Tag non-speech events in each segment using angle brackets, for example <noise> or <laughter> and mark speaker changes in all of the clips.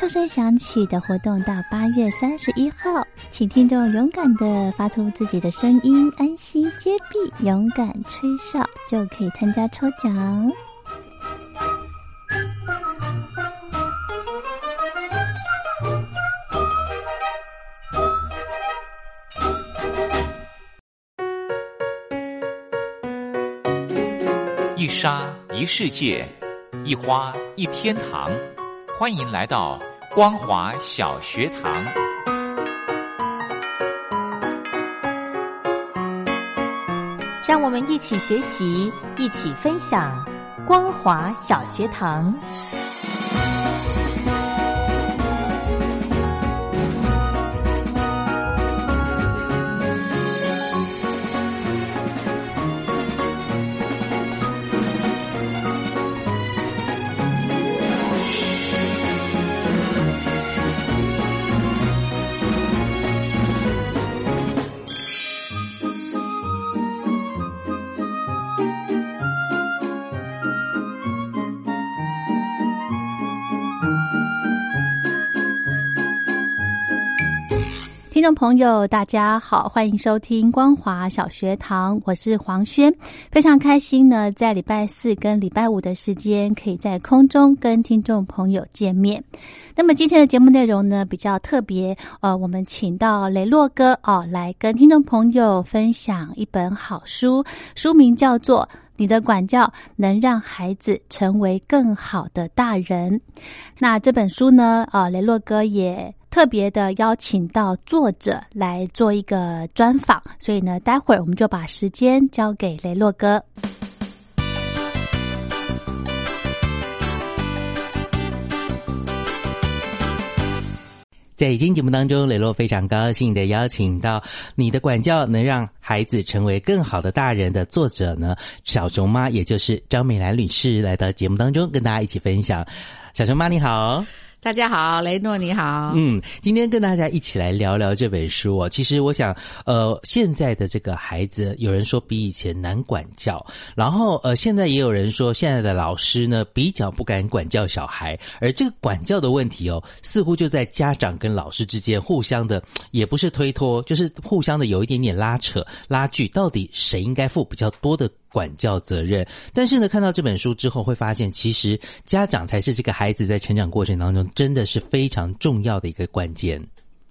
Speaker 1: 哨声响起的活动到八月三十一号，请听众勇敢的发出自己的声音，安心接币，勇敢吹哨，就可以参加抽奖。
Speaker 2: 一沙一世界，一花一天堂。欢迎来到光华小学堂。
Speaker 3: 让我们一起学习，一起分享光华小学堂。
Speaker 1: 听众朋友，大家好，欢迎收听光华小学堂，我是黄轩，非常开心呢，在礼拜四跟礼拜五的时间，可以在空中跟听众朋友见面。那么今天的节目内容呢，比较特别，呃，我们请到雷洛哥哦，来跟听众朋友分享一本好书，书名叫做。你的管教能让孩子成为更好的大人。那这本书呢？啊，雷洛哥也特别的邀请到作者来做一个专访，所以呢，待会儿我们就把时间交给雷洛哥。
Speaker 4: 在今天节目当中，雷洛非常高兴的邀请到《你的管教能让孩子成为更好的大人》的作者呢，小熊妈，也就是张美兰女士，来到节目当中跟大家一起分享。小熊妈，你好。
Speaker 5: 大家好，雷诺你好。
Speaker 4: 嗯，今天跟大家一起来聊聊这本书哦。其实我想，呃，现在的这个孩子，有人说比以前难管教，然后呃，现在也有人说，现在的老师呢比较不敢管教小孩，而这个管教的问题哦，似乎就在家长跟老师之间互相的，也不是推脱，就是互相的有一点点拉扯拉锯，到底谁应该负比较多的？管教责任，但是呢，看到这本书之后，会发现其实家长才是这个孩子在成长过程当中真的是非常重要的一个关键。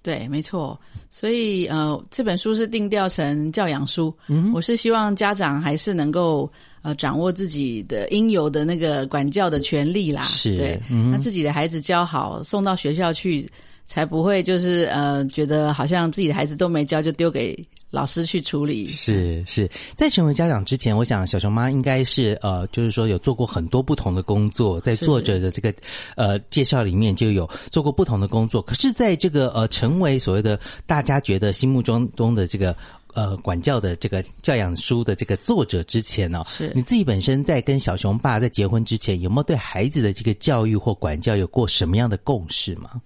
Speaker 5: 对，没错。所以呃，这本书是定调成教养书。嗯，我是希望家长还是能够呃掌握自己的应有的那个管教的权利啦。
Speaker 4: 是，
Speaker 5: 对，那自己的孩子教好，送到学校去，才不会就是呃觉得好像自己的孩子都没教，就丢给。老师去处理
Speaker 4: 是是，在成为家长之前，我想小熊妈应该是呃，就是说有做过很多不同的工作，在作者的这个呃介绍里面就有做过不同的工作。可是，在这个呃成为所谓的大家觉得心目中中的这个呃管教的这个教养书的这个作者之前呢，
Speaker 5: 是
Speaker 4: 你自己本身在跟小熊爸在结婚之前，有没有对孩子的这个教育或管教有过什么样的共识吗？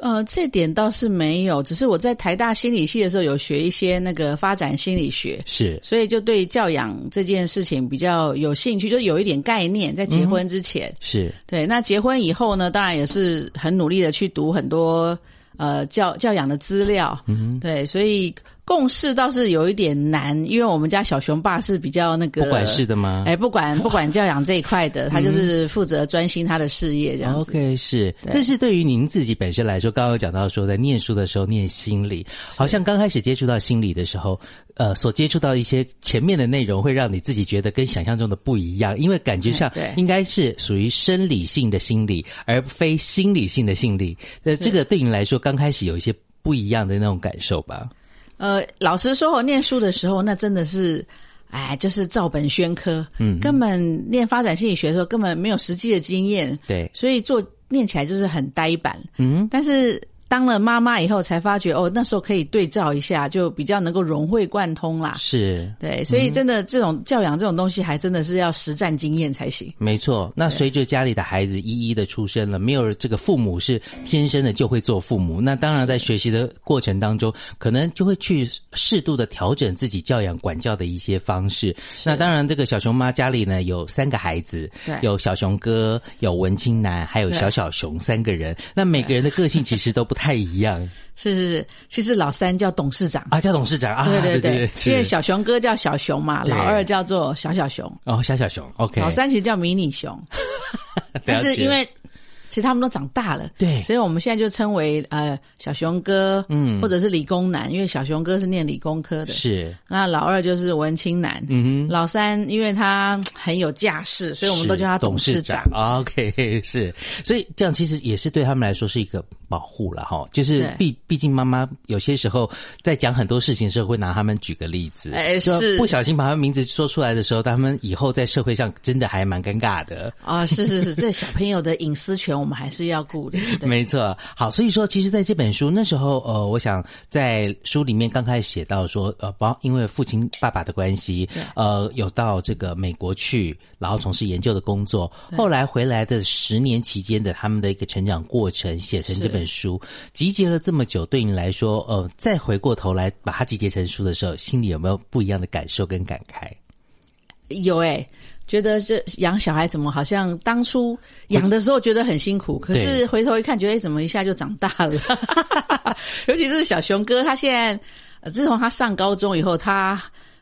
Speaker 5: 呃，这点倒是没有，只是我在台大心理系的时候有学一些那个发展心理学，
Speaker 4: 是，
Speaker 5: 所以就对教养这件事情比较有兴趣，就有一点概念。在结婚之前，
Speaker 4: 是
Speaker 5: 对，那结婚以后呢，当然也是很努力的去读很多呃教教养的资料，嗯，对，所以共事倒是有一点难，因为我们家小熊爸是比较那个
Speaker 4: 不管事的吗？
Speaker 5: 哎，不管 <laughs> 不管教养这一块的，他就是负责专心他的事业这样子。
Speaker 4: OK，是，但是对于您自己本身来说，刚刚有讲到说，在念书的时候念心理，好像刚开始接触到心理的时候，呃，所接触到一些前面的内容，会让你自己觉得跟想象中的不一样，因为感觉上应该是属于生理性的心理，而非心理性的心理。呃，这个对你来说，刚开始有一些不一样的那种感受吧？
Speaker 5: 呃，老实说，我念书的时候，那真的是，哎，就是照本宣科，
Speaker 4: 嗯。
Speaker 5: 根本念发展心理学的时候，根本没有实际的经验，
Speaker 4: 对，
Speaker 5: 所以做念起来就是很呆板。
Speaker 4: 嗯，
Speaker 5: 但是当了妈妈以后，才发觉哦，那时候可以对照一下，就比较能够融会贯通啦。
Speaker 4: 是。
Speaker 5: 对，所以真的这种教养这种东西，还真的是要实战经验才行。
Speaker 4: 没错，那随着家里的孩子一一的出生了，没有这个父母是天生的就会做父母。那当然，在学习的过程当中，可能就会去适度的调整自己教养管教的一些方式。那当然，这个小熊妈家里呢有三个孩子
Speaker 5: 对，
Speaker 4: 有小熊哥，有文青男，还有小小熊三个人。那每个人的个性其实都不太一样。
Speaker 5: 是是是，其实老三叫董事长。
Speaker 4: 啊。叫董事长啊，
Speaker 5: 对
Speaker 4: 对
Speaker 5: 对，
Speaker 4: 是。
Speaker 5: 因为小熊哥叫小熊嘛，老二叫做小小熊，
Speaker 4: 哦小小熊，OK，
Speaker 5: 老三其实叫迷你熊。<laughs> 但是因为其实他们都长大了，
Speaker 4: 对。
Speaker 5: 所以我们现在就称为呃小熊哥，
Speaker 4: 嗯。
Speaker 5: 或者是理工男，因为小熊哥是念理工科的，
Speaker 4: 是。
Speaker 5: 那老二就是文青男，
Speaker 4: 嗯哼。
Speaker 5: 老三因为他很有架势，所以我们都叫他
Speaker 4: 是董
Speaker 5: 事
Speaker 4: 长。OK，<laughs> 是，所以这样其实也是对他们来说是一个保护了哈。就是毕毕竟妈妈有些时候在讲很多事情的时候，会拿他们举个例子，
Speaker 5: 哎
Speaker 4: 就是不小心把他们名字说出来的时候，他们以后在社会上真的还蛮尴尬的。
Speaker 5: 啊、是是是，这小朋友的隐私权我们还是要顾的。<laughs>
Speaker 4: 没错，好，所以说，其实在这本书那时候，呃，我想在书里面刚开始写到说，呃，包因为父亲爸爸的关系，呃，有到这个美国去，然后从事研究的工作，后来回来的十年期间的他们的一个成长过程，写成这本书，集结了这么久，对你来说，呃，再回过头来把它集结成书的时候，心里有没有不一样的感受跟感慨？
Speaker 5: 有哎、觉得这养小孩怎么好像当初养的时候觉得很辛苦，可是回头一看，觉得哎怎么一下就长大了。<laughs> 尤其是小熊哥，他现在呃自从他上高中以后，他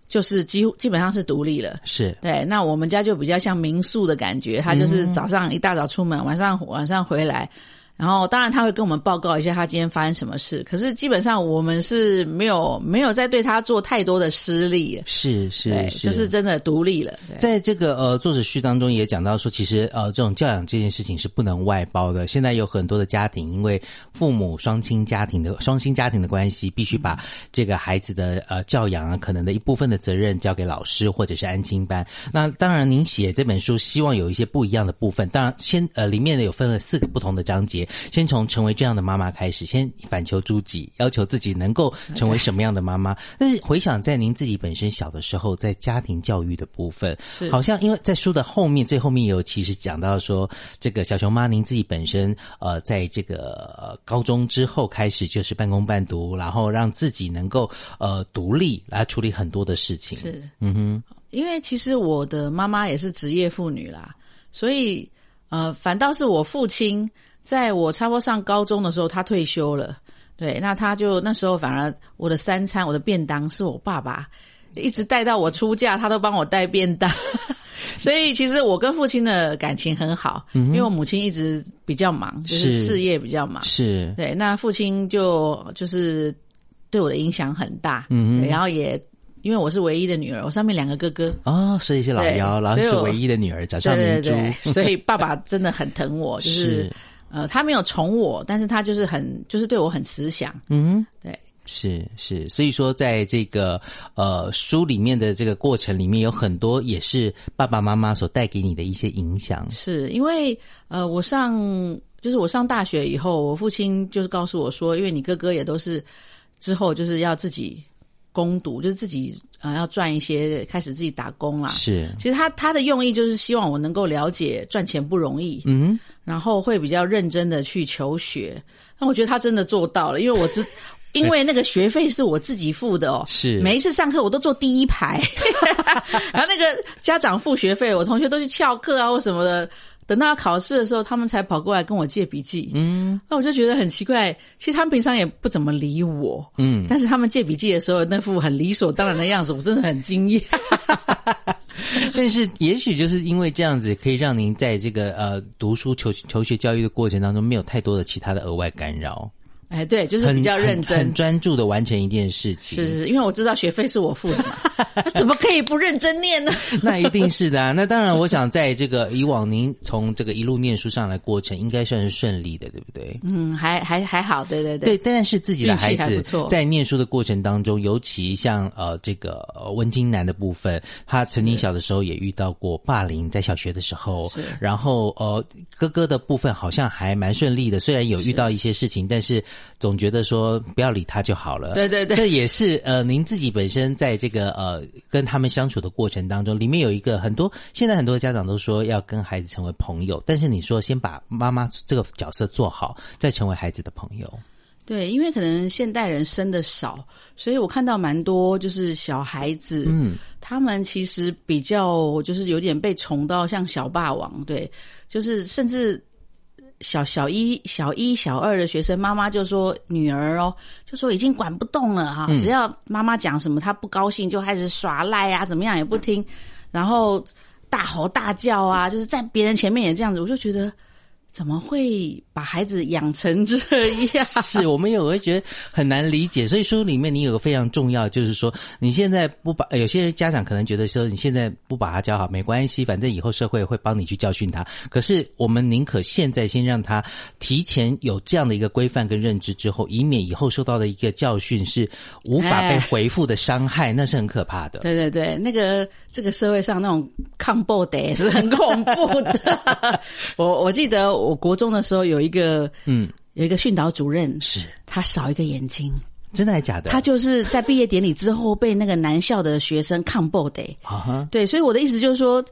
Speaker 5: 就是几乎基本上是独立了。
Speaker 4: 是
Speaker 5: 对，那我们家就比较像民宿的感觉，他就是早上一大早出门，晚上晚上回来。然后，当然他会跟我们报告一下他今天发生什么事。可是基本上我们是没有没有在对他做太多的施力，
Speaker 4: 是是
Speaker 5: 对，
Speaker 4: 是，
Speaker 5: 就是真的独立了。对
Speaker 4: 在这个呃作者序当中也讲到说，其实呃这种教养这件事情是不能外包的。现在有很多的家庭，因为父母双亲家庭的双亲家庭的关系，必须把这个孩子的呃教养啊，可能的一部分的责任交给老师或者是安亲班。那当然，您写这本书希望有一些不一样的部分。当然，先呃里面呢有分了四个不同的章节，先从成为这样的妈妈开始，先反求诸己，要求自己能够成为什么样的妈妈。但是回想在您自己本身小的时候，在家庭教育的部分，好像因为在书的后面最后面有其实讲到说，这个小熊妈您自己本身呃，在这个、呃、高中之后开始就是半工半读，然后让自己能够呃独立来处理很多的事情。
Speaker 5: 是
Speaker 4: 嗯哼，
Speaker 5: 因为其实我的妈妈也是职业妇女啦，所以呃，反倒是我父亲在我差不多上高中的时候，他退休了。对，那他就那时候反而我的三餐、我的便当是我爸爸一直带到我出嫁，他都帮我带便当。<laughs> 所以其实我跟父亲的感情很好，因为我母亲一直比较忙，就是
Speaker 4: 是
Speaker 5: 事业比较忙。
Speaker 4: 是
Speaker 5: 对，那父亲就就是对我的影响很大，
Speaker 4: 嗯
Speaker 5: 然后也因为我是唯一的女儿，我上面两个哥哥，
Speaker 4: 哦，所以是老
Speaker 5: 对
Speaker 4: 幺，然后是唯一的女儿，掌上
Speaker 5: 对
Speaker 4: 明珠。<laughs>
Speaker 5: 所以爸爸真的很疼我，就是
Speaker 4: 是
Speaker 5: 呃，他没有宠我，但是他就是很就是对我很慈祥，
Speaker 4: 嗯。
Speaker 5: 对，
Speaker 4: 是是，所以说在这个呃书里面的这个过程里面，有很多也是爸爸妈妈所带给你的一些影响。
Speaker 5: 是因为呃，我上就是我上大学以后，我父亲就是告诉我说，因为你哥哥也都是之后就是要自己攻读，就是自己呃要赚一些，开始自己打工啦。
Speaker 4: 是，
Speaker 5: 其实他他的用意就是希望我能够了解赚钱不容易，
Speaker 4: 嗯，
Speaker 5: 然后会比较认真的去求学。那我觉得他真的做到了，因为我知，<laughs> 因为那个学费是我自己付的哦，
Speaker 4: 是
Speaker 5: 每一次上课我都坐第一排，<laughs> 然后那个家长付学费，我同学都去翘课啊或什么的。等到考试的时候，他们才跑过来跟我借笔记。嗯，那我就觉得很奇怪。其实他们平常也不怎么理我。嗯，但是他们借笔记的时候，那副很理所当然的样子，我真的很惊讶。<laughs>
Speaker 4: 但是，也许就是因为这样子，可以让您在这个呃读书求求学教育的过程当中，没有太多的其他的额外干扰。
Speaker 5: 哎，对，就是比较认真、
Speaker 4: 很专注的完成一件事情。
Speaker 5: 是是，因为我知道学费是我付的嘛，<laughs> 怎么可以不认真念呢？<laughs>
Speaker 4: 那一定是的啊！那当然，我想在这个以往您从这个一路念书上来过程，应该算是顺利的，对不对？
Speaker 5: 嗯，还还还好，对对
Speaker 4: 对。对，但是自己的孩子在念书的过程当中，尤其像呃这个温金南的部分，他曾经小的时候也遇到过霸凌，在小学的时候。是。然后呃，哥哥的部分好像还蛮顺利的，虽然有遇到一些事情，但是。总觉得说不要理他就好了，
Speaker 5: 对对对，
Speaker 4: 这也是呃，您自己本身在这个呃跟他们相处的过程当中，里面有一个很多现在很多家长都说要跟孩子成为朋友，但是你说先把妈妈这个角色做好，再成为孩子的朋友。
Speaker 5: 对，因为可能现代人生的少，所以我看到蛮多就是小孩子，嗯，他们其实比较就是有点被宠到像小霸王，对，就是甚至。小小一、小一、小二的学生，妈妈就说女儿哦，就说已经管不动了哈，只要妈妈讲什么，她不高兴就开始耍赖啊，怎么样也不听，然后大吼大叫啊，就是在别人前面也这样子，我就觉得。怎么会把孩子养成这样？
Speaker 4: 是我们有会觉得很难理解。所以书里面你有个非常重要，就是说你现在不把有些家长可能觉得说你现在不把他教好没关系，反正以后社会会帮你去教训他。可是我们宁可现在先让他提前有这样的一个规范跟认知之后，以免以后受到的一个教训是无法被回复的伤害，那是很可怕的。
Speaker 5: 对对对，那个这个社会上那种抗暴的是很恐怖的。<laughs> 我我记得。我国中的时候有一个，嗯，有一个训导主任，
Speaker 4: 是。
Speaker 5: 他少一个眼睛，
Speaker 4: 真的还是假的？
Speaker 5: 他就是在毕业典礼之后被那个男校的学生抗暴的，啊对，所以我的意思就是说，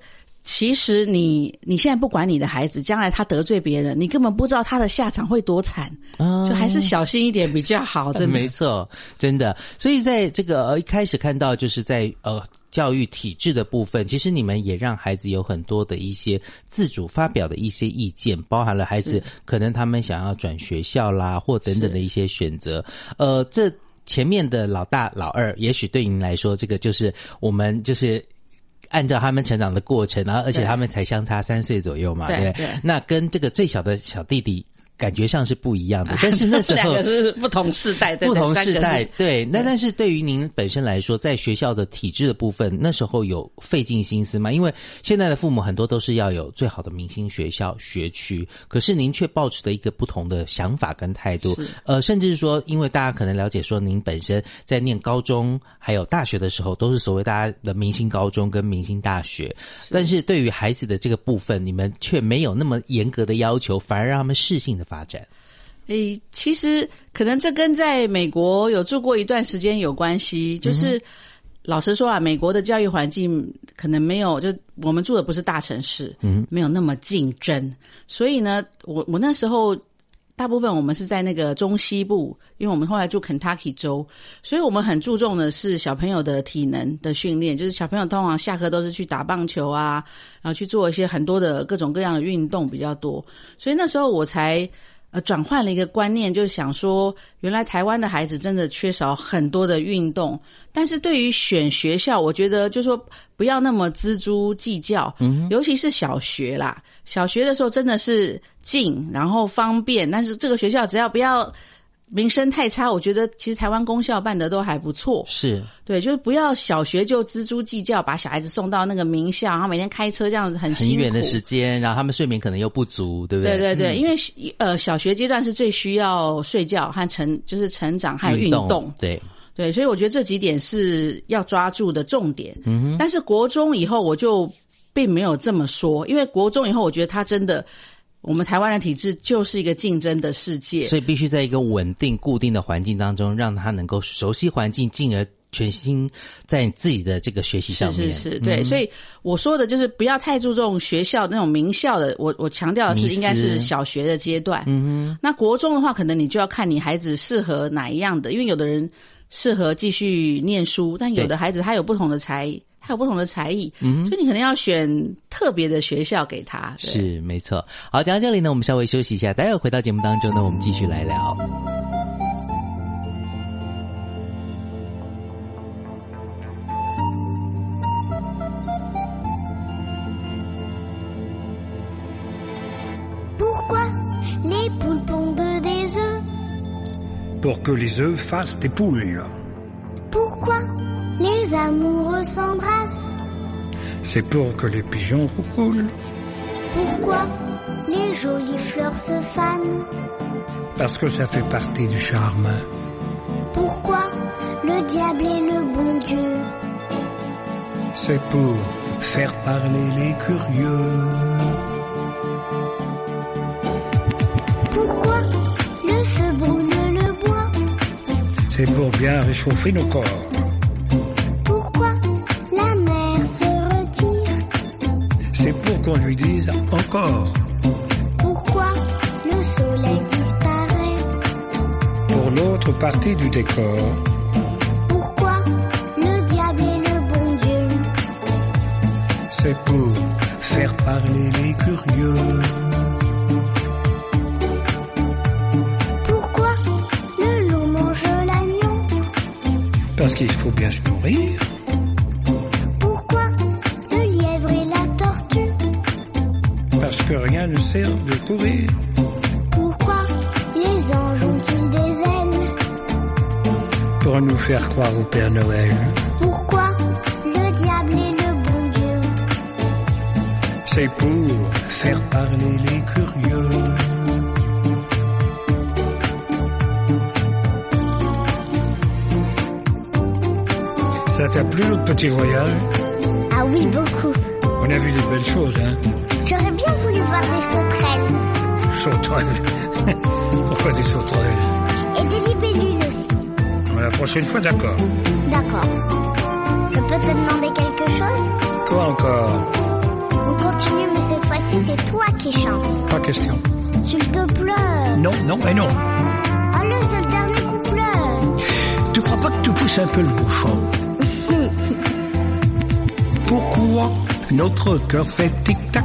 Speaker 5: 其实你你现在不管你的孩子，将来他得罪别人，你根本不知道他的下场会多惨，就还是小心一点比较好，真的。<laughs>
Speaker 4: 没错，真的。所以在这个一开始看到，就是在呃。教育体制的部分，其实你们也让孩子有很多的一些自主发表的一些意见，包含了孩子可能他们想要转学校啦，或等等的一些选择。呃，这前面的老大、老二，也许对您来说，这个就是我们就是按照他们成长的过程，然后而且他们才相差三岁左右嘛，对对？那跟这个最小的小弟弟。感觉上是不一样的，但是那时候 <laughs>
Speaker 5: 两个是不同世代，
Speaker 4: 不同世代 <laughs> 对。那但是对于您本身来说，在学校的体制的部分，那时候有费尽心思吗？因为现在的父母很多都是要有最好的明星学校学区，可是您却抱持的一个不同的想法跟态度。呃，甚至是说，因为大家可能了解说，您本身在念高中还有大学的时候，都是所谓大家的明星高中跟明星大学，但是对于孩子的这个部分，你们却没有那么严格的要求，反而让他们适性的。发展，
Speaker 5: 诶，其实可能这跟在美国有住过一段时间有关系。就是老实说啊，美国的教育环境可能没有，就我们住的不是大城市，嗯，没有那么竞争。所以呢，我我那时候大部分我们是在那个中西部，因为我们后来住 Kentucky 州，所以我们很注重的是小朋友的体能的训练。就是小朋友通常下课都是去打棒球啊，然后去做一些很多的各种各样的运动比较多。所以那时候我才。呃，转换了一个观念，就是想说，原来台湾的孩子真的缺少很多的运动。但是对于选学校，我觉得就说不要那么锱铢计较，嗯，尤其是小学啦，小学的时候真的是近，然后方便。但是这个学校只要不要。名声太差，我觉得其实台湾公校办的都还不错。
Speaker 4: 是
Speaker 5: 对，就是不要小学就锱铢计较，把小孩子送到那个名校，然后每天开车这样子很
Speaker 4: 很远的时间，然后他们睡眠可能又不足，对不对？
Speaker 5: 对对对，因为呃小学阶段是最需要睡觉和成就是成长和运动，
Speaker 4: 对
Speaker 5: 对，所以我觉得这几点是要抓住的重点。嗯哼，但是国中以后我就并没有这么说，因为国中以后我觉得他真的。我们台湾的体制就是一个竞争的世界，
Speaker 4: 所以必须在一个稳定、固定的环境当中，让他能够熟悉环境，进而全心在自己的这个学习上
Speaker 5: 面。是是是，对。所以我说的就是不要太注重学校那种名校的，我我强调的是应该是小学的阶段。嗯哼。那国中的话，可能你就要看你孩子适合哪一样的，因为有的人适合继续念书，但有的孩子他有不同的才。还有不同的才艺，
Speaker 4: 嗯
Speaker 5: 所以你可能要选特别的学校给他。
Speaker 4: 是没错。好，讲到这里呢，我们稍微休息一下，待会回到节目当中呢，我们继续来聊。
Speaker 6: Pourquoi les poules pondent des œufs
Speaker 7: pour que les œufs fassent des poules.
Speaker 6: Pourquoi les amoureux s'embrassent
Speaker 7: C'est pour que les pigeons roulent,
Speaker 6: Pourquoi les jolies fleurs se fanent?
Speaker 7: Parce que ça fait partie du charme.
Speaker 6: Pourquoi le diable est le bon Dieu?
Speaker 7: C'est pour faire parler les curieux.
Speaker 6: Pourquoi le feu brûle le bois?
Speaker 7: C'est pour bien réchauffer nos corps.
Speaker 6: Pourquoi le soleil disparaît
Speaker 7: Pour l'autre partie du décor,
Speaker 6: Pourquoi le diable est le bon Dieu?
Speaker 7: C'est pour faire parler les curieux.
Speaker 6: Pourquoi le loup mange l'agneau?
Speaker 7: Parce qu'il faut bien se nourrir. Rien ne sert de courir.
Speaker 6: Pourquoi les anges ont-ils des ailes
Speaker 7: Pour nous faire croire au Père Noël.
Speaker 6: Pourquoi le diable est le bon Dieu
Speaker 7: C'est pour faire parler les curieux. Ça t'a plu notre petit voyage?
Speaker 6: Ah oui, beaucoup.
Speaker 7: On a vu des belles choses, hein?
Speaker 6: Voir des sauterelles
Speaker 7: Sauterelles. <laughs> Pourquoi des sauterelles
Speaker 6: et des libellules aussi.
Speaker 7: La prochaine fois, d'accord.
Speaker 6: D'accord. Je peux te demander quelque chose
Speaker 7: Quoi encore
Speaker 6: On continue, mais cette fois-ci, c'est toi qui chantes.
Speaker 7: Pas question.
Speaker 6: S'il te plaît.
Speaker 7: Non, non et non.
Speaker 6: Allez, c'est le dernier couplet.
Speaker 7: Tu crois pas que tu pousses un peu le bouchon <laughs> Pourquoi notre cœur fait tic-tac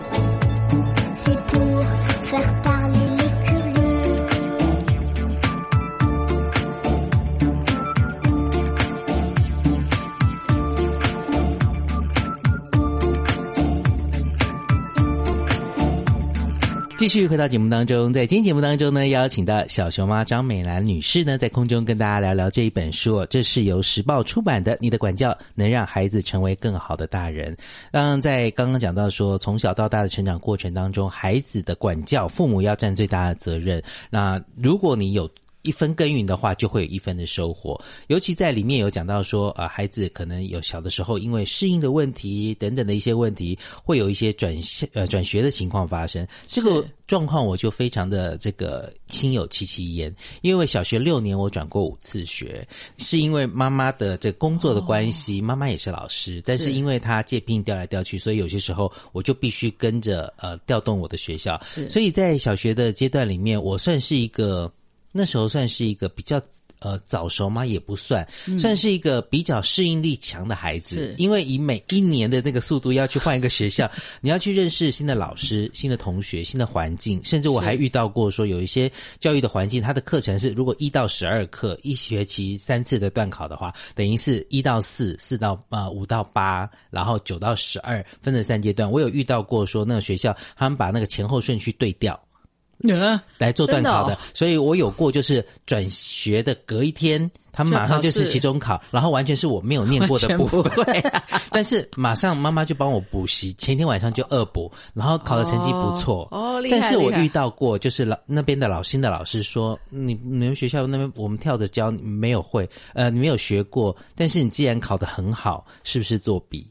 Speaker 4: 继续回到节目当中，在今天节目当中呢，邀请到小熊猫张美兰女士呢，在空中跟大家聊聊这一本书，这是由时报出版的《你的管教能让孩子成为更好的大人》。嗯，在刚刚讲到说，从小到大的成长过程当中，孩子的管教，父母要占最大的责任。那如果你有一分耕耘的话，就会有一分的收获。尤其在里面有讲到说，呃，孩子可能有小的时候因为适应的问题等等的一些问题，会有一些转校呃转学的情况发生。这个状况我就非常的这个心有戚戚焉，因为小学六年我转过五次学，是因为妈妈的这工作的关系，妈妈也是老师，但是
Speaker 5: 是
Speaker 4: 因为她借聘调来调去，所以有些时候我就必须跟着呃调动我的学校，所以在小学的阶段里面，我算是一个那时候算是一个比较呃早熟吗？也不算，算是一个比较适应力强的孩子。因为以每一年的那个速度要去换一个学校，<laughs> 你要去认识新的老师、新的同学、新的环境，甚至我还遇到过说有一些教育的环境，它的课程是如果一到十二课，一学期三次的段考的话，等于是一到四、四到呃五到八，然后九到十二，分成三阶段。我有遇到过说那个学校他们把那个前后顺序对调。
Speaker 5: 嗯，<laughs>
Speaker 4: 来做段考的，
Speaker 5: 哦。
Speaker 4: 所以我有过就是转学的隔一天，他们马上就是期中考，然后完全是我没有念过的部分，<laughs> 但是马上妈妈就帮我补习，前天晚上就恶补，然后考的成绩不错。
Speaker 5: 哦哦厉害
Speaker 4: 但是我遇到过，就是老那边的老新的老师说，你你们学校那边我们跳着教，没有会，呃，你没有学过，但是你既然考得很好，是不是作弊？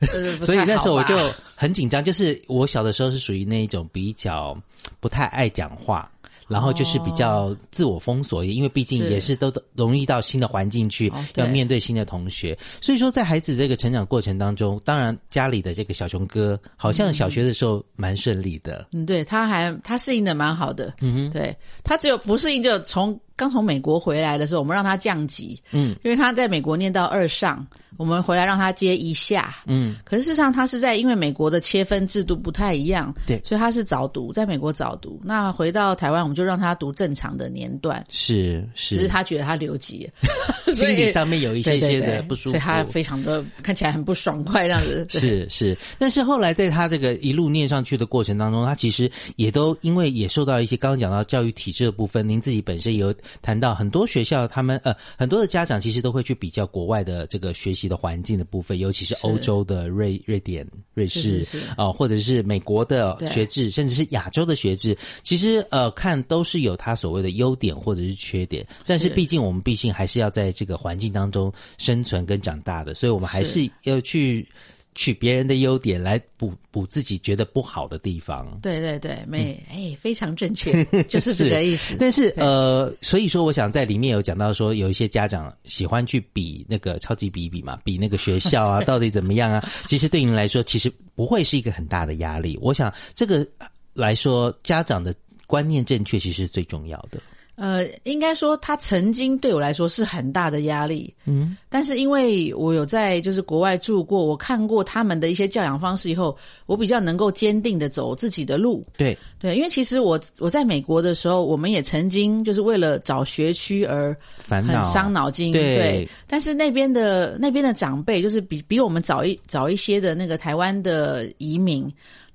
Speaker 4: <laughs> 所以那时候我就很紧张，就是我小的时候是属于那一种比较不太爱讲话，然后就是比较自我封锁，因为毕竟也是都容易到新的环境去，要面对新的同学。所以说，在孩子这个成长过程当中，当然家里的这个小熊哥好像小学的时候蛮顺利的。
Speaker 5: 嗯，对，他还他适应的蛮好的，
Speaker 4: 嗯哼，
Speaker 5: 对他只有不适应，就从刚从美国回来的时候，我们让他降级，
Speaker 4: 嗯。
Speaker 5: 因为他在美国念到二上，我们回来让他接一下。
Speaker 4: 嗯，
Speaker 5: 可是事实上，他是在因为美国的切分制度不太一样，
Speaker 4: 对。
Speaker 5: 所以他是早读，在美国早读。那回到台湾，我们就让他读正常的年段，
Speaker 4: 是是，
Speaker 5: 只是他觉得他留级。了，<laughs>
Speaker 4: 心理上面有一 <laughs> 些些的不舒服，
Speaker 5: 所以他非常的看起来很不爽快这样子。<laughs>
Speaker 4: 是是，但是后来在他这个一路念上去的过程当中，他其实也都因为也受到一些刚刚讲到教育体制的部分，您自己本身也有谈到很多学校他们呃很多的家长其实都会去比较国外的这个学习的环境的部分，尤其是欧洲的瑞瑞典、瑞士啊、或者是美国的学制，甚至是亚洲的学制，其实呃看都是有它所谓的优点或者是缺点，但是
Speaker 5: 是。
Speaker 4: 毕竟我们毕竟还是要在这个环境当中生存跟长大的，所以我们还是。
Speaker 5: 是
Speaker 4: 要去取别人的优点来补补自己觉得不好的地方。
Speaker 5: 对对对，没哎，非常正确，<laughs> 就是这个意思。
Speaker 4: 但是呃，所以说我想在里面有讲到说，有一些家长喜欢去比那个超级比一比嘛，比那个学校啊 <laughs> 到底怎么样啊。其实对您来说，其实不会是一个很大的压力。我想这个来说，家长的观念正确，其实是最重要的。
Speaker 5: 呃，应该说他曾经对我来说是很大的压力，
Speaker 4: 嗯，
Speaker 5: 但是因为我有在就是国外住过，我看过他们的一些教养方式以后，我比较能够坚定的走自己的路。
Speaker 4: 对，
Speaker 5: 对，因为其实我我在美国的时候，我们也曾经就是为了找学区而很
Speaker 4: 烦恼。
Speaker 5: 伤脑筋。
Speaker 4: 对
Speaker 5: 但是那边的那边的长辈，就是比比我们早一早一些的那个台湾的移民，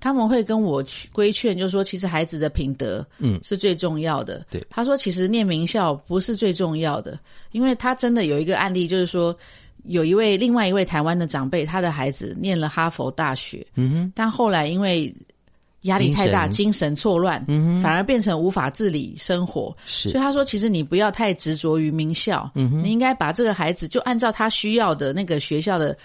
Speaker 5: 他们会跟我去规劝，就是说，其实孩子的品德，
Speaker 4: 嗯
Speaker 5: 是最重要的。
Speaker 4: 对
Speaker 5: 他说，其实念名校不是最重要的，因为他真的有一个案例，就是说。有一位另外一位台湾的长辈，他的孩子念了哈佛大学，
Speaker 4: 嗯哼，
Speaker 5: 但后来因为压力太大，
Speaker 4: 精神
Speaker 5: 错乱，
Speaker 4: 嗯哼
Speaker 5: 反而变成无法自理生活。
Speaker 4: 是
Speaker 5: 所以他说，其实你不要太执着于名校，
Speaker 4: 嗯哼
Speaker 5: 你应该把这个孩子就按照他需要的那个学校的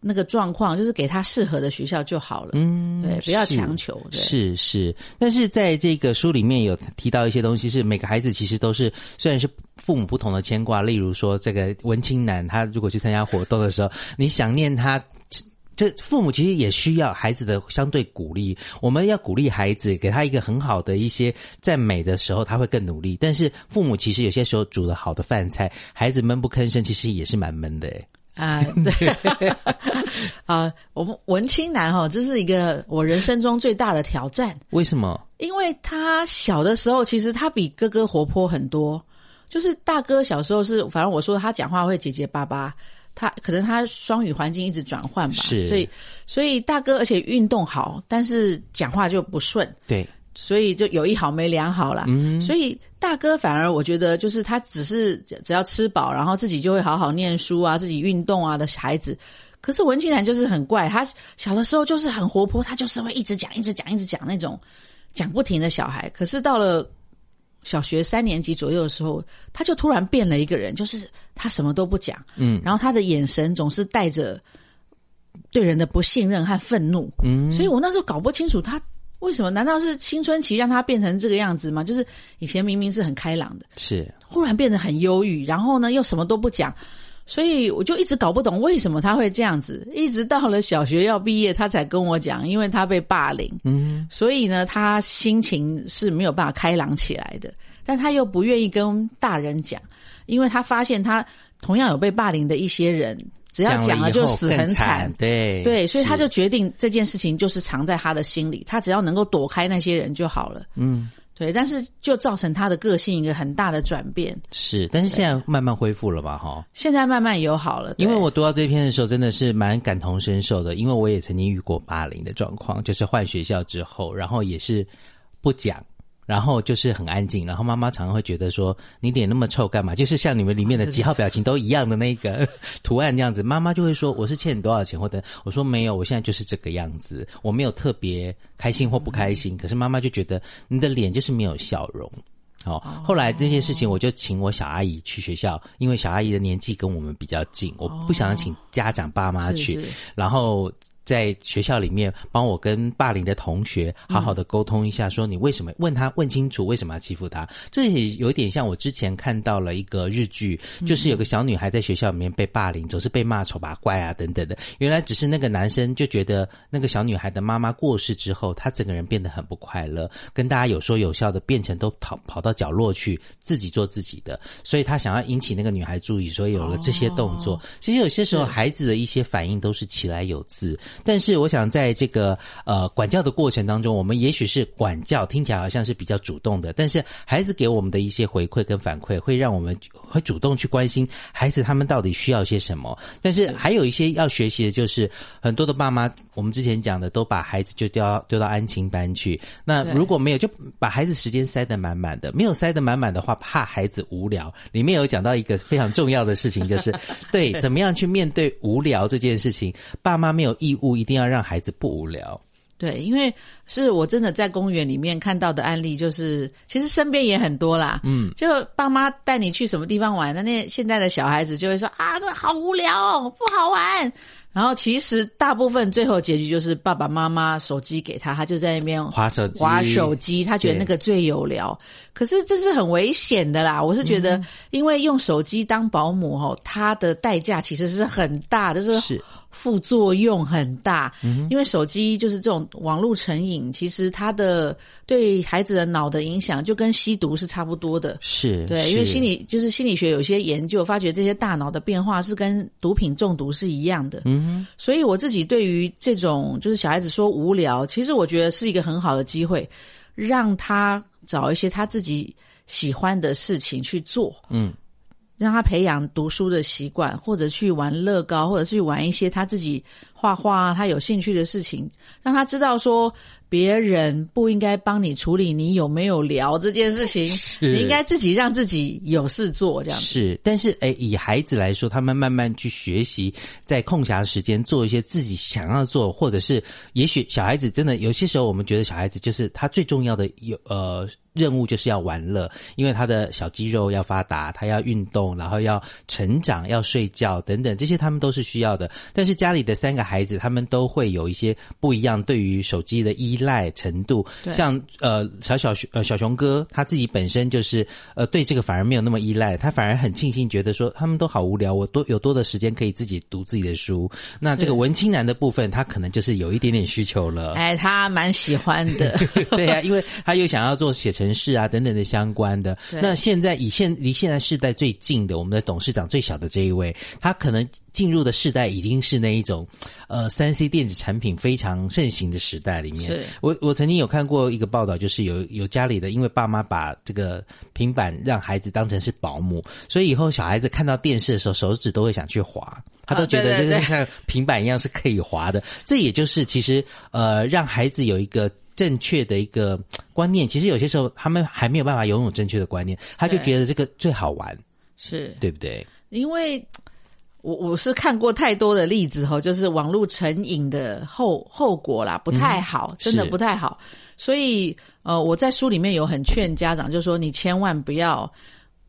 Speaker 5: 那个状况，就是给他适合的学校就好了。
Speaker 4: 嗯，
Speaker 5: 对，不要强求。对，
Speaker 4: 是是，但是在这个书里面有提到一些东西，是每个孩子其实都是虽然是父母不同的牵挂，例如说这个文青男，他如果去参加活动的时候，你想念他。这父母其实也需要孩子的相对鼓励，我们要鼓励孩子，给他一个很好的一些赞美的时候，他会更努力。但是父母其实有些时候煮的好的饭菜，孩子闷不吭声，其实也是蛮闷的诶。
Speaker 5: 啊，对 <laughs> 啊，我们文青男哈，这是一个我人生中最大的挑战。
Speaker 4: 为什么？
Speaker 5: 因为他小的时候，其实他比哥哥活泼很多。就是大哥小时候是，反正我说他讲话会结结巴巴，他可能他双语环境一直转换吧，
Speaker 4: 是
Speaker 5: 所以所以大哥而且运动好，但是讲话就不顺，
Speaker 4: 对，
Speaker 5: 所以就有一好没两好啦。
Speaker 4: 嗯
Speaker 5: 所以大哥反而我觉得就是他只是只只要吃饱，然后自己就会好好念书啊，自己运动啊的孩子。可是文静然就是很怪，他小的时候就是很活泼，他就是会一直讲、一直讲、一直讲那种讲不停的小孩。可是到了小学三年级左右的时候，他就突然变了一个人，就是他什么都不讲，
Speaker 4: 嗯
Speaker 5: 然后他的眼神总是带着对人的不信任和愤怒。
Speaker 4: 嗯，
Speaker 5: 所以我那时候搞不清楚他为什么？难道是青春期让他变成这个样子吗？就是以前明明是很开朗的，
Speaker 4: 是
Speaker 5: 忽然变得很忧郁，然后呢又什么都不讲，所以我就一直搞不懂为什么他会这样子。一直到了小学要毕业，他才跟我讲，因为他被霸凌，
Speaker 4: 嗯
Speaker 5: 所以呢他心情是没有办法开朗起来的，但他又不愿意跟大人讲，因为他发现他同样有被霸凌的一些人，只要讲了就死很惨。
Speaker 4: 对
Speaker 5: 对，所以他就决定这件事情就是藏在他的心里，他只要能够躲开那些人就好了。
Speaker 4: 嗯
Speaker 5: 对，但是就造成他的个性一个很大的转变。
Speaker 4: 是，但是现在慢慢恢复了吧？哈。
Speaker 5: 现在慢慢友好了，
Speaker 4: 因为我读到这篇的时候，真的是蛮感同身受的，因为我也曾经遇过霸凌的状况，就是换学校之后，然后也是不讲，然后就是很安静，然后妈妈常常会觉得说你脸那么臭干嘛？就是像你们里面的几号表情都一样的那个 <laughs> 图案这样子，妈妈就会说我是欠你多少钱，或者我说没有，我现在就是这个样子，我没有特别开心或不开心，可是妈妈就觉得你的脸就是没有笑容。哦，后来这件事情，我就请我小阿姨去学校，因为小阿姨的年纪跟我们比较近，我不想请家长爸妈去，
Speaker 5: 是是。
Speaker 4: 然后在学校里面帮我跟霸凌的同学好好的沟通一下，说你为什么问他问清楚为什么要欺负他？这也有点像我之前看到了一个日剧，就是有个小女孩在学校里面被霸凌，总是被骂丑八怪啊等等的。原来只是那个男生就觉得那个小女孩的妈妈过世之后，她整个人变得很不快乐，跟大家有说有笑的，变成都跑跑到角落去自己做自己的，所以他想要引起那个女孩注意，所以有了这些动作。其实有些时候孩子的一些反应都是起来有字，但是我想在这个呃管教的过程当中，我们也许是管教听起来好像是比较主动的，但是孩子给我们的一些回馈跟反馈，会让我们会主动去关心孩子他们到底需要些什么。但是还有一些要学习的，就是很多的爸妈，我们之前讲的，都把孩子就丢到丢到安亲班去。那如果没有，就把孩子时间塞得满满的，没有塞得满满的话，怕孩子无聊。里面有讲到一个非常重要的事情，就是对怎么样去面对无聊这件事情，爸妈没有义务一定要让孩子不无聊。
Speaker 5: 对，因为是我真的在公园里面看到的案例，就是其实身边也很多啦。
Speaker 4: 嗯，
Speaker 5: 就爸妈带你去什么地方玩，那那现在的小孩子就会说啊，这好无聊哦，不好玩。然后其实大部分最后结局就是爸爸妈妈手机给他，他就在那边
Speaker 4: 划手机
Speaker 5: 划手机，他觉得那个最有聊。可是这是很危险的啦，我是觉
Speaker 4: 嗯
Speaker 5: 得，因为用手机当保姆吼，它的代价其实是很大，就是
Speaker 4: 是
Speaker 5: 副作用很大。
Speaker 4: 嗯
Speaker 5: 因为手机就是这种网络成瘾，其实它的对孩子的脑的影响就跟吸毒是差不多的。
Speaker 4: 是，
Speaker 5: 对，因为心理就是心理学有些研究发觉，这些大脑的变化是跟毒品中毒是一样的。
Speaker 4: 嗯
Speaker 5: 所以我自己对于这种就是小孩子说无聊，其实我觉得是一个很好的机会，让他找一些他自己喜欢的事情去做，
Speaker 4: 嗯，
Speaker 5: 让他培养读书的习惯，或者去玩乐高，或者去玩一些他自己画画他有兴趣的事情，让他知道说别人不应该帮你处理你有没有聊这件事情，你应该自己让自己有事做这样子。
Speaker 4: 是，但是诶，以孩子来说，他们慢慢去学习，在空暇时间做一些自己想要做，或者是也许小孩子真的有些时候，我们觉得小孩子就是他最重要的有呃任务就是要玩乐，因为他的小肌肉要发达，他要运动，然后要成长，要睡觉等等，这些他们都是需要的。但是家里的三个孩子，他们都会有一些不一样对于手机的依赖程度，像呃小小熊呃小熊哥他自己本身就是呃对这个反而没有那么依赖，他反而很庆幸，觉得说他们都好无聊，我多有多的时间可以自己读自己的书。那这个文青男的部分，他可能就是有一点点需求了。
Speaker 5: 哎，他蛮喜欢的。<laughs>
Speaker 4: 对呀、因为他又想要做写程式啊等等的相关的。那现在以现离现在世代最近的，我们的董事长最小的这一位，他可能进入的世代已经是那一种，呃，三 C 电子产品非常盛行的时代里面。
Speaker 5: 是
Speaker 4: 我我曾经有看过一个报道，就是有有家里的，因为爸妈把这个平板让孩子当成是保姆，所以以后小孩子看到电视的时候，手指都会想去滑，他都觉得就是像平板一样是可以滑的。这也就是其实呃，让孩子有一个。正确的一个观念，其实有些时候他们还没有办法拥有正确的观念，他就觉得这个最好玩，
Speaker 5: 是
Speaker 4: 对不对？
Speaker 5: 因为我我是看过太多的例子哈，就是网络成瘾的后后果啦，不太好，真的不太好。所以呃，我在书里面有很劝家长，就说你千万不要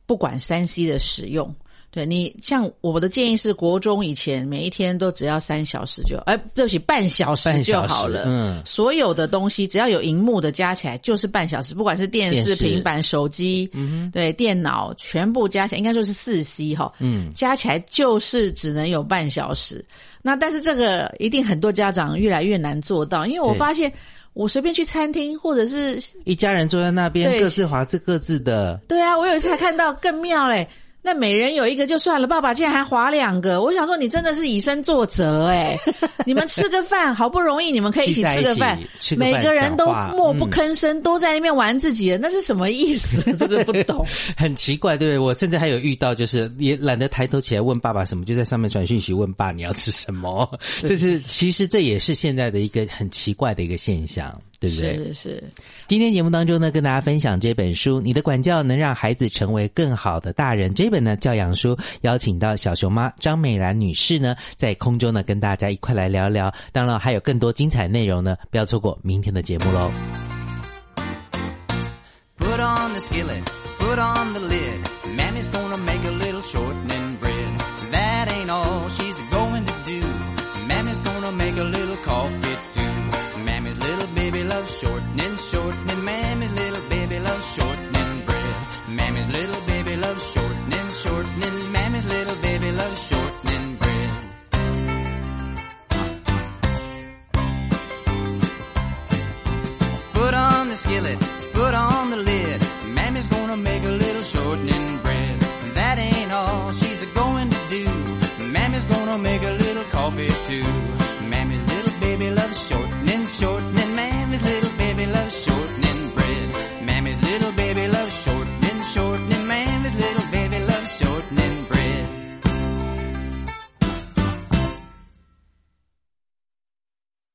Speaker 5: 不管三 C 的使用。对你，像我的建议是，国中以前每一天都只要三小时就，哎，对不起，半小时就好了。
Speaker 4: 嗯
Speaker 5: 所有的东西只要有荧幕的加起来就是半小时，不管是电视、
Speaker 4: 电视
Speaker 5: 平板、手机，嗯对，电脑全部加起来应该说是四 C 哈，
Speaker 4: 嗯，
Speaker 5: 加起来就是只能有半小时。那但是这个一定很多家长越来越难做到，因为我
Speaker 4: 对
Speaker 5: 发现我随便去餐厅或者是
Speaker 4: 一家人坐在那边，各自划着各自的，
Speaker 5: 对啊，我有一次还看到更妙嘞。那每人有一个就算了，爸爸竟然还划两个，我想说你真的是以身作则哎！<laughs> 你们吃个饭，好不容易你们可以一起吃个饭每个人都默不
Speaker 4: 嗯
Speaker 5: 吭声，都在那边玩自己的，那是什么意思？真的不懂。<laughs>
Speaker 4: 很奇怪，对？我甚至还有遇到，就是也懒得抬头起来问爸爸什么，就在上面传讯息问爸你要吃什么。<laughs> 这是其实这也是现在的一个很奇怪的一个现象，对不对？
Speaker 5: 是是，
Speaker 4: 今天节目当中呢，跟大家分享这本书《你的管教能让孩子成为更好的大人》这本呢教养书，邀请到小熊妈张美兰女士呢，在空中呢跟大家一块来聊聊。当然还有更多精彩内容呢，不要错过明天的节目喽。
Speaker 8: Put on the skillet, put on the lid. Mammy's gonna make a